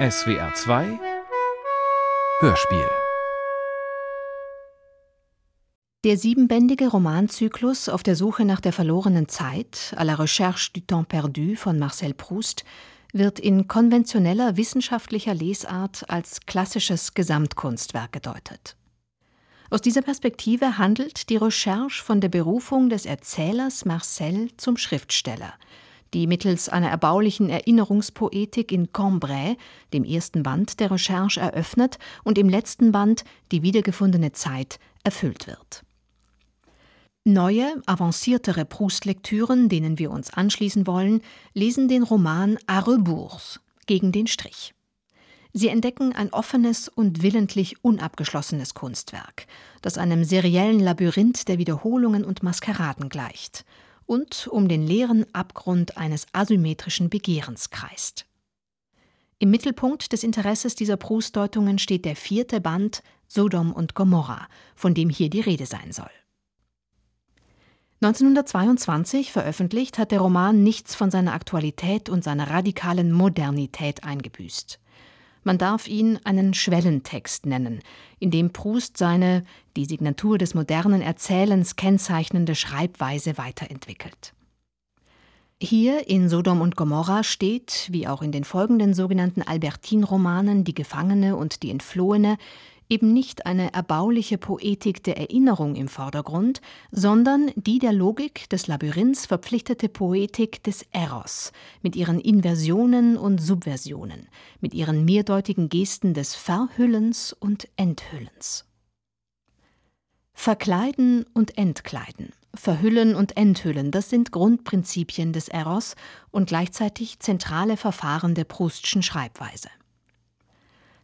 SWR 2 Hörspiel Der siebenbändige Romanzyklus Auf der Suche nach der verlorenen Zeit, à la recherche du temps perdu von Marcel Proust, wird in konventioneller wissenschaftlicher Lesart als klassisches Gesamtkunstwerk gedeutet. Aus dieser Perspektive handelt die Recherche von der Berufung des Erzählers Marcel zum Schriftsteller, die mittels einer erbaulichen Erinnerungspoetik in Cambrai, dem ersten Band der Recherche, eröffnet und im letzten Band, die wiedergefundene Zeit, erfüllt wird. Neue, avanciertere Proust-Lektüren, denen wir uns anschließen wollen, lesen den Roman A rebours, gegen den Strich. Sie entdecken ein offenes und willentlich unabgeschlossenes Kunstwerk, das einem seriellen Labyrinth der Wiederholungen und Maskeraden gleicht und um den leeren Abgrund eines asymmetrischen Begehrens kreist. Im Mittelpunkt des Interesses dieser Proust-Deutungen steht der vierte Band Sodom und Gomorra, von dem hier die Rede sein soll. 1922 veröffentlicht hat der Roman nichts von seiner Aktualität und seiner radikalen Modernität eingebüßt. Man darf ihn einen Schwellentext nennen, in dem Proust seine, die Signatur des modernen Erzählens kennzeichnende Schreibweise weiterentwickelt. Hier in Sodom und Gomorra steht, wie auch in den folgenden sogenannten Albertin-Romanen Die Gefangene und die Entflohene, eben nicht eine erbauliche Poetik der Erinnerung im Vordergrund, sondern die der Logik des Labyrinths verpflichtete Poetik des Eros, mit ihren Inversionen und Subversionen, mit ihren mehrdeutigen Gesten des Verhüllens und Enthüllens. Verkleiden und Entkleiden, Verhüllen und Enthüllen, das sind Grundprinzipien des Eros und gleichzeitig zentrale Verfahren der Proustschen Schreibweise.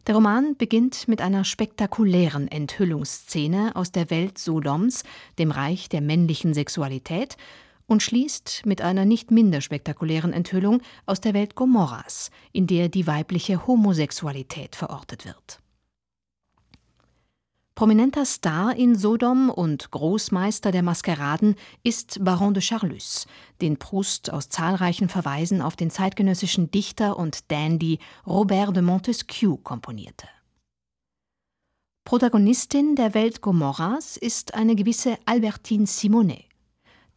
Der Roman beginnt mit einer spektakulären Enthüllungsszene aus der Welt Sodoms, dem Reich der männlichen Sexualität, und schließt mit einer nicht minder spektakulären Enthüllung aus der Welt Gomorras, in der die weibliche Homosexualität verortet wird. Prominenter Star in Sodom und Großmeister der Maskeraden ist Baron de Charlus, den Proust aus zahlreichen Verweisen auf den zeitgenössischen Dichter und Dandy Robert de Montesquieu komponierte. Protagonistin der Welt Gomorras ist eine gewisse Albertine Simonet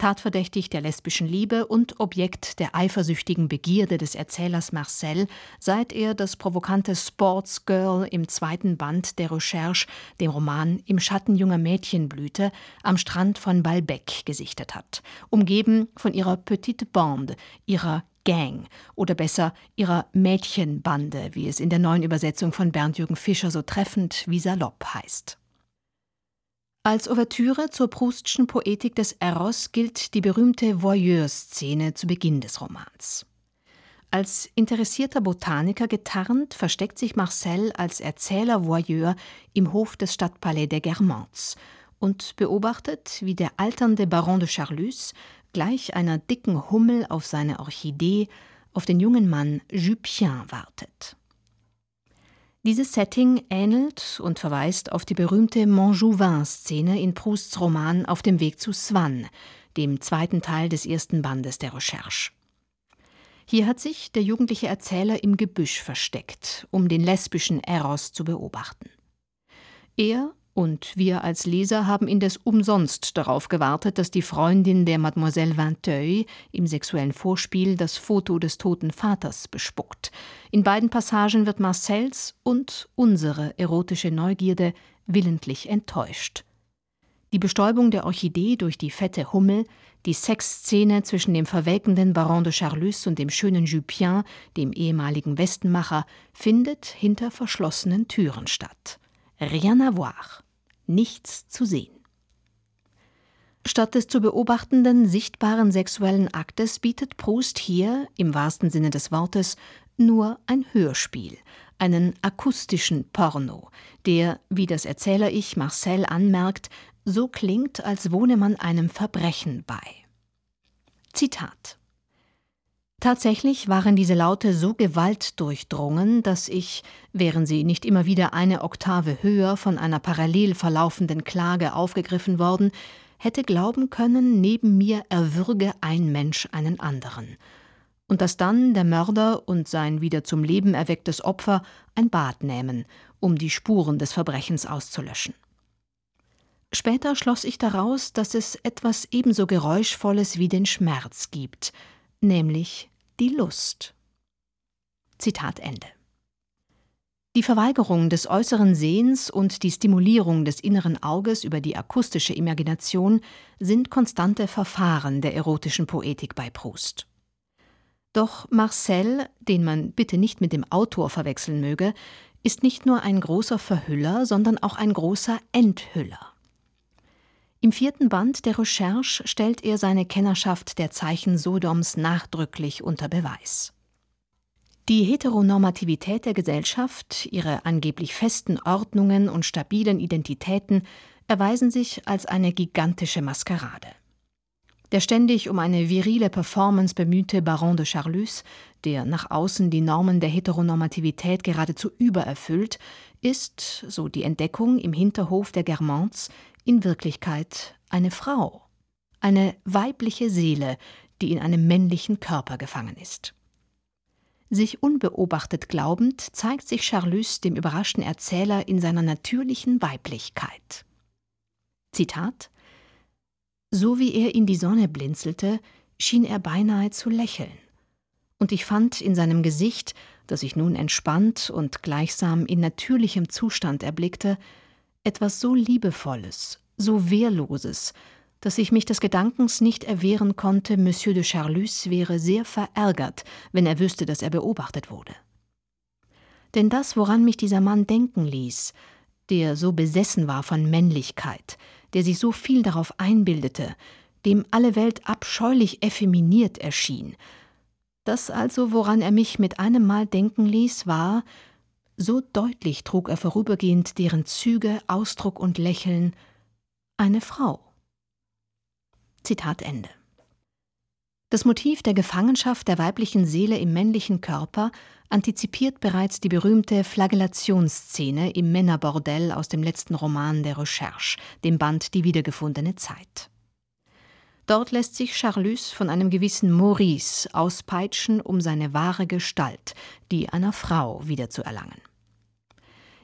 tatverdächtig der lesbischen Liebe und Objekt der eifersüchtigen Begierde des Erzählers Marcel, seit er das provokante Sports Girl im zweiten Band der Recherche, dem Roman Im Schatten junger Mädchenblüte, am Strand von Balbec gesichtet hat, umgeben von ihrer Petite Bande, ihrer Gang oder besser ihrer Mädchenbande, wie es in der neuen Übersetzung von Bernd-Jürgen Fischer so treffend wie salopp heißt. Als Ouvertüre zur Proustschen Poetik des Eros gilt die berühmte Voyeur-Szene zu Beginn des Romans. Als interessierter Botaniker getarnt versteckt sich Marcel als Erzähler-Voyeur im Hof des Stadtpalais der Guermantes und beobachtet, wie der alternde Baron de Charlus gleich einer dicken Hummel auf seine Orchidee auf den jungen Mann Jupien wartet. Dieses Setting ähnelt und verweist auf die berühmte Montjouvin-Szene in Prousts Roman Auf dem Weg zu Swann, dem zweiten Teil des ersten Bandes der Recherche. Hier hat sich der jugendliche Erzähler im Gebüsch versteckt, um den lesbischen Eros zu beobachten. Er und wir als Leser haben indes umsonst darauf gewartet, dass die Freundin der Mademoiselle Vinteuil im sexuellen Vorspiel das Foto des toten Vaters bespuckt. In beiden Passagen wird Marcells und unsere erotische Neugierde willentlich enttäuscht. Die Bestäubung der Orchidee durch die fette Hummel, die Sexszene zwischen dem verwelkenden Baron de Charlus und dem schönen Jupien, dem ehemaligen Westenmacher, findet hinter verschlossenen Türen statt. Rien à voir. Nichts zu sehen. Statt des zu beobachtenden sichtbaren sexuellen Aktes bietet Proust hier, im wahrsten Sinne des Wortes, nur ein Hörspiel, einen akustischen Porno, der, wie das Erzähler-Ich Marcel anmerkt, so klingt, als wohne man einem Verbrechen bei. Zitat Tatsächlich waren diese Laute so gewaltdurchdrungen, dass ich, wären sie nicht immer wieder eine Oktave höher von einer parallel verlaufenden Klage aufgegriffen worden, hätte glauben können, neben mir erwürge ein Mensch einen anderen. und dass dann der Mörder und sein wieder zum Leben erwecktes Opfer ein Bad nähmen, um die Spuren des Verbrechens auszulöschen. Später schloss ich daraus, dass es etwas ebenso Geräuschvolles wie den Schmerz gibt, nämlich die Lust. Zitat Ende. Die Verweigerung des äußeren Sehens und die Stimulierung des inneren Auges über die akustische Imagination sind konstante Verfahren der erotischen Poetik bei Proust. Doch Marcel, den man bitte nicht mit dem Autor verwechseln möge, ist nicht nur ein großer Verhüller, sondern auch ein großer Enthüller. Im vierten Band der Recherche stellt er seine Kennerschaft der Zeichen Sodoms nachdrücklich unter Beweis. Die Heteronormativität der Gesellschaft, ihre angeblich festen Ordnungen und stabilen Identitäten erweisen sich als eine gigantische Maskerade. Der ständig um eine virile Performance bemühte Baron de Charlus, der nach außen die Normen der Heteronormativität geradezu übererfüllt, ist, so die Entdeckung im Hinterhof der Germans, in Wirklichkeit eine Frau, eine weibliche Seele, die in einem männlichen Körper gefangen ist. Sich unbeobachtet glaubend, zeigt sich Charlus dem überraschten Erzähler in seiner natürlichen Weiblichkeit. Zitat So wie er in die Sonne blinzelte, schien er beinahe zu lächeln. Und ich fand in seinem Gesicht, das ich nun entspannt und gleichsam in natürlichem Zustand erblickte, etwas so Liebevolles, so Wehrloses, dass ich mich des Gedankens nicht erwehren konnte, Monsieur de Charlus wäre sehr verärgert, wenn er wüsste, dass er beobachtet wurde. Denn das, woran mich dieser Mann denken ließ, der so besessen war von Männlichkeit, der sich so viel darauf einbildete, dem alle Welt abscheulich effeminiert erschien, das also, woran er mich mit einem Mal denken ließ, war, so deutlich trug er vorübergehend deren Züge, Ausdruck und Lächeln, eine Frau. Zitat Ende. Das Motiv der Gefangenschaft der weiblichen Seele im männlichen Körper antizipiert bereits die berühmte Flagellationsszene im Männerbordell aus dem letzten Roman der Recherche, dem Band Die wiedergefundene Zeit. Dort lässt sich Charlus von einem gewissen Maurice auspeitschen, um seine wahre Gestalt, die einer Frau, wiederzuerlangen.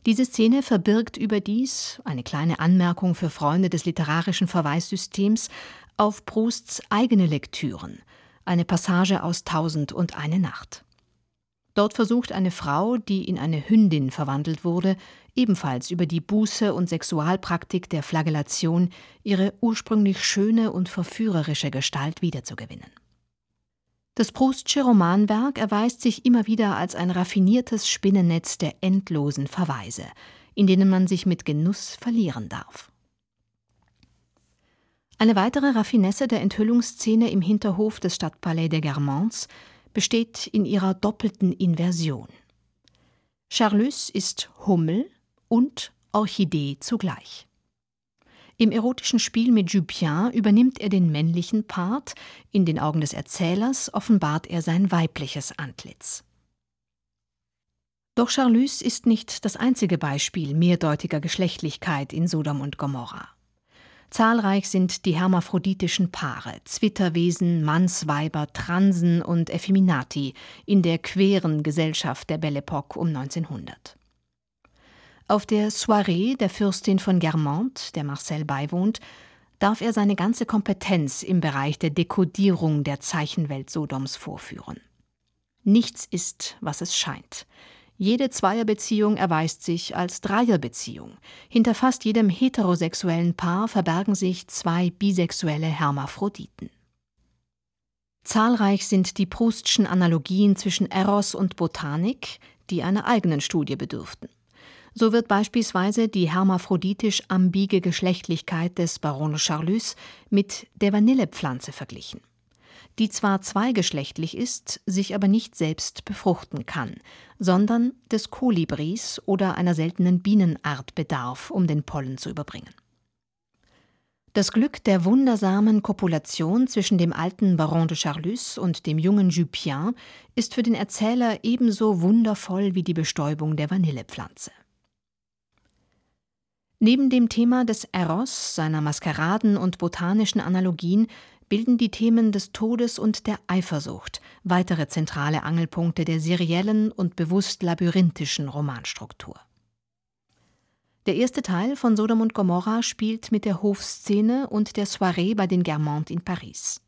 Diese Szene verbirgt überdies, eine kleine Anmerkung für Freunde des literarischen Verweissystems, auf Prousts eigene Lektüren, eine Passage aus Tausend und eine Nacht. Dort versucht eine Frau, die in eine Hündin verwandelt wurde, ebenfalls über die Buße und Sexualpraktik der Flagellation ihre ursprünglich schöne und verführerische Gestalt wiederzugewinnen. Das Proustsche Romanwerk erweist sich immer wieder als ein raffiniertes Spinnennetz der endlosen Verweise, in denen man sich mit Genuss verlieren darf. Eine weitere Raffinesse der Enthüllungsszene im Hinterhof des Stadtpalais der Germans besteht in ihrer doppelten Inversion. Charlus ist Hummel und Orchidee zugleich. Im erotischen Spiel mit Jupien übernimmt er den männlichen Part, in den Augen des Erzählers offenbart er sein weibliches Antlitz. Doch Charlus ist nicht das einzige Beispiel mehrdeutiger Geschlechtlichkeit in Sodom und Gomorra. Zahlreich sind die hermaphroditischen Paare, Zwitterwesen, Mannsweiber, Transen und Effeminati in der queeren Gesellschaft der Belle Époque um 1900. Auf der Soirée der Fürstin von Guermantes, der Marcel beiwohnt, darf er seine ganze Kompetenz im Bereich der Dekodierung der Zeichenwelt Sodoms vorführen. Nichts ist, was es scheint. Jede Zweierbeziehung erweist sich als Dreierbeziehung. Hinter fast jedem heterosexuellen Paar verbergen sich zwei bisexuelle Hermaphroditen. Zahlreich sind die Proustschen Analogien zwischen Eros und Botanik, die einer eigenen Studie bedürften. So wird beispielsweise die hermaphroditisch ambige Geschlechtlichkeit des Baron Charlus mit der Vanillepflanze verglichen die zwar zweigeschlechtlich ist, sich aber nicht selbst befruchten kann, sondern des Kolibris oder einer seltenen Bienenart bedarf, um den Pollen zu überbringen. Das Glück der wundersamen Kopulation zwischen dem alten Baron de Charlus und dem jungen Jupien ist für den Erzähler ebenso wundervoll wie die Bestäubung der Vanillepflanze. Neben dem Thema des Eros, seiner Maskeraden und botanischen Analogien bilden die Themen des Todes und der Eifersucht weitere zentrale Angelpunkte der seriellen und bewusst labyrinthischen Romanstruktur. Der erste Teil von Sodom und Gomorra spielt mit der Hofszene und der Soiree bei den Guermantes in Paris.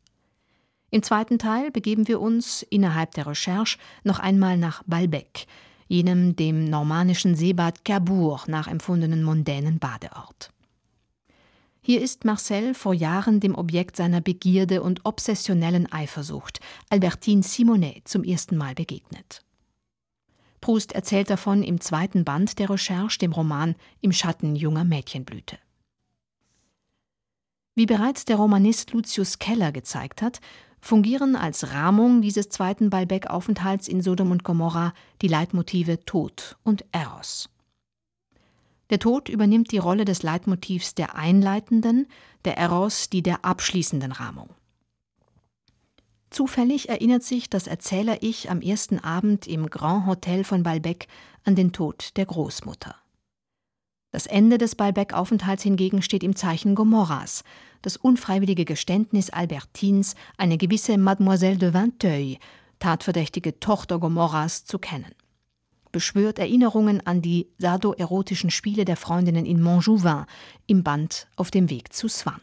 Im zweiten Teil begeben wir uns innerhalb der Recherche noch einmal nach Balbec, jenem dem normannischen Seebad Cabourg nachempfundenen mondänen Badeort. Hier ist Marcel vor Jahren dem Objekt seiner Begierde und obsessionellen Eifersucht, Albertine Simonet, zum ersten Mal begegnet. Proust erzählt davon im zweiten Band der Recherche, dem Roman Im Schatten junger Mädchenblüte. Wie bereits der Romanist Lucius Keller gezeigt hat, fungieren als Rahmung dieses zweiten Balbec-Aufenthalts in Sodom und Gomorra die Leitmotive Tod und Eros. Der Tod übernimmt die Rolle des Leitmotivs der einleitenden, der Eros die der abschließenden Rahmung. Zufällig erinnert sich das Erzähler-Ich am ersten Abend im Grand Hotel von Balbec an den Tod der Großmutter. Das Ende des Balbec-Aufenthalts hingegen steht im Zeichen Gomorras, das unfreiwillige Geständnis Albertines, eine gewisse Mademoiselle de Vinteuil, tatverdächtige Tochter Gomorras, zu kennen. Beschwört Erinnerungen an die sadoerotischen Spiele der Freundinnen in Montjouvin im Band Auf dem Weg zu Swan.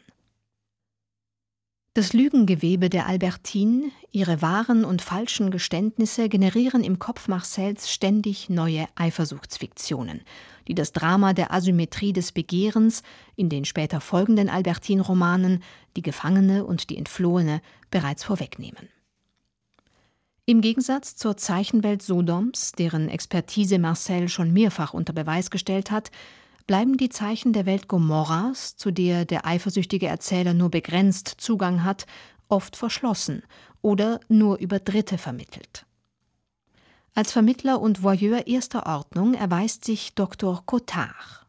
Das Lügengewebe der Albertine, ihre wahren und falschen Geständnisse generieren im Kopf Marcells ständig neue Eifersuchtsfiktionen, die das Drama der Asymmetrie des Begehrens in den später folgenden Albertine-Romanen Die Gefangene und die Entflohene bereits vorwegnehmen. Im Gegensatz zur Zeichenwelt Sodoms, deren Expertise Marcel schon mehrfach unter Beweis gestellt hat, bleiben die Zeichen der Welt Gomorras, zu der der eifersüchtige Erzähler nur begrenzt Zugang hat, oft verschlossen oder nur über Dritte vermittelt. Als Vermittler und Voyeur erster Ordnung erweist sich Dr. Cotard.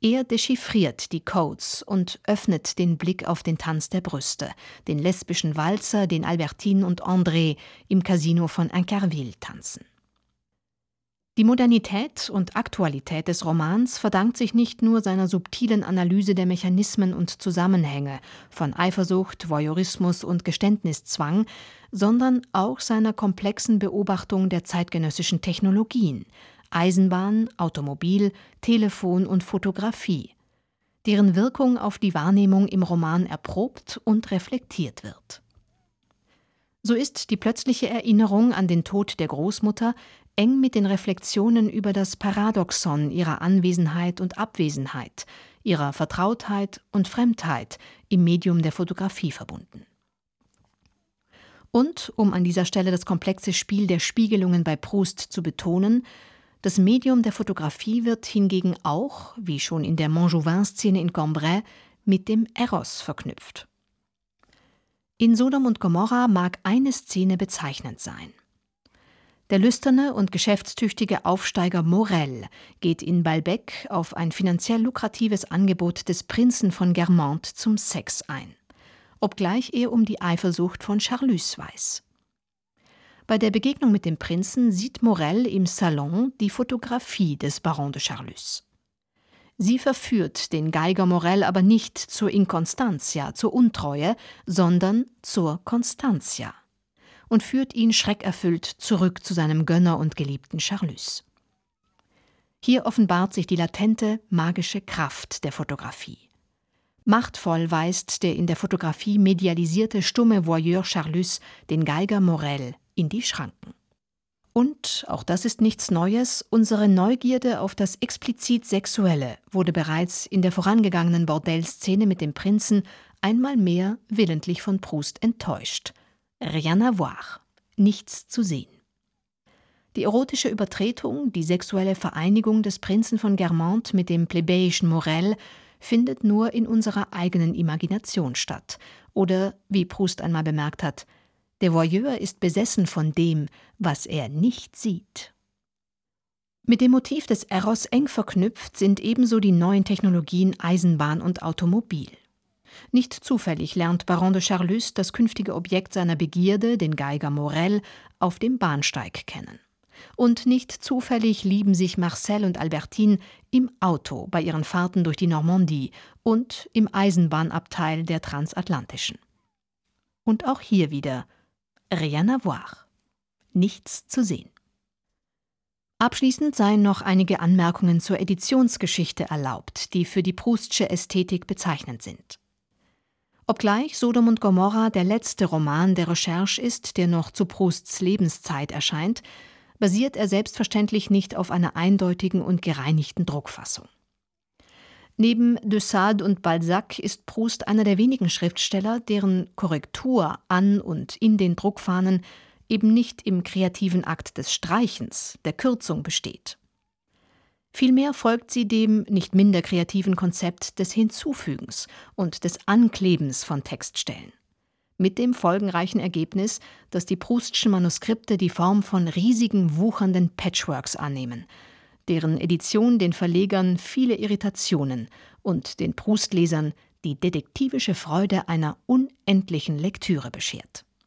Er dechiffriert die Codes und öffnet den Blick auf den Tanz der Brüste, den lesbischen Walzer, den Albertine und André im Casino von Incarville tanzen. Die Modernität und Aktualität des Romans verdankt sich nicht nur seiner subtilen Analyse der Mechanismen und Zusammenhänge von Eifersucht, Voyeurismus und Geständniszwang, sondern auch seiner komplexen Beobachtung der zeitgenössischen Technologien Eisenbahn, Automobil, Telefon und Fotografie, deren Wirkung auf die Wahrnehmung im Roman erprobt und reflektiert wird. So ist die plötzliche Erinnerung an den Tod der Großmutter eng mit den Reflexionen über das Paradoxon ihrer Anwesenheit und Abwesenheit, ihrer Vertrautheit und Fremdheit im Medium der Fotografie verbunden. Und, um an dieser Stelle das komplexe Spiel der Spiegelungen bei Proust zu betonen, das Medium der Fotografie wird hingegen auch, wie schon in der Montjouvin-Szene in Cambrai, mit dem Eros verknüpft. In Sodom und Gomorra mag eine Szene bezeichnend sein. Der lüsterne und geschäftstüchtige Aufsteiger Morel geht in Balbec auf ein finanziell lukratives Angebot des Prinzen von Guermantes zum Sex ein, obgleich er um die Eifersucht von Charlus weiß. Bei der Begegnung mit dem Prinzen sieht Morel im Salon die Fotografie des Baron de Charlus. Sie verführt den Geiger Morel aber nicht zur Inkonstantia, zur Untreue, sondern zur Constantia und führt ihn schreckerfüllt zurück zu seinem Gönner und geliebten Charlus. Hier offenbart sich die latente, magische Kraft der Fotografie. Machtvoll weist der in der Fotografie medialisierte stumme Voyeur Charlus den Geiger Morel in die Schranken. Und, auch das ist nichts Neues, unsere Neugierde auf das explizit Sexuelle wurde bereits in der vorangegangenen Bordellszene mit dem Prinzen einmal mehr willentlich von Proust enttäuscht – Rien à voir. Nichts zu sehen. Die erotische Übertretung, die sexuelle Vereinigung des Prinzen von Guermantes mit dem plebejischen Morel findet nur in unserer eigenen Imagination statt. Oder, wie Proust einmal bemerkt hat, der Voyeur ist besessen von dem, was er nicht sieht. Mit dem Motiv des Eros eng verknüpft sind ebenso die neuen Technologien Eisenbahn und Automobil. Nicht zufällig lernt Baron de Charlus das künftige Objekt seiner Begierde, den Geiger Morel, auf dem Bahnsteig kennen. Und nicht zufällig lieben sich Marcel und Albertine im Auto bei ihren Fahrten durch die Normandie und im Eisenbahnabteil der Transatlantischen. Und auch hier wieder rien à voir. Nichts zu sehen. Abschließend seien noch einige Anmerkungen zur Editionsgeschichte erlaubt, die für die Proustsche Ästhetik bezeichnend sind. Obgleich Sodom und Gomorra der letzte Roman der Recherche ist, der noch zu Prousts Lebenszeit erscheint, basiert er selbstverständlich nicht auf einer eindeutigen und gereinigten Druckfassung. Neben de Sade und Balzac ist Proust einer der wenigen Schriftsteller, deren Korrektur an und in den Druckfahnen eben nicht im kreativen Akt des Streichens, der Kürzung besteht. Vielmehr folgt sie dem nicht minder kreativen Konzept des Hinzufügens und des Anklebens von Textstellen. Mit dem folgenreichen Ergebnis, dass die Proustschen Manuskripte die Form von riesigen, wuchernden Patchworks annehmen, deren Edition den Verlegern viele Irritationen und den Proustlesern die detektivische Freude einer unendlichen Lektüre beschert.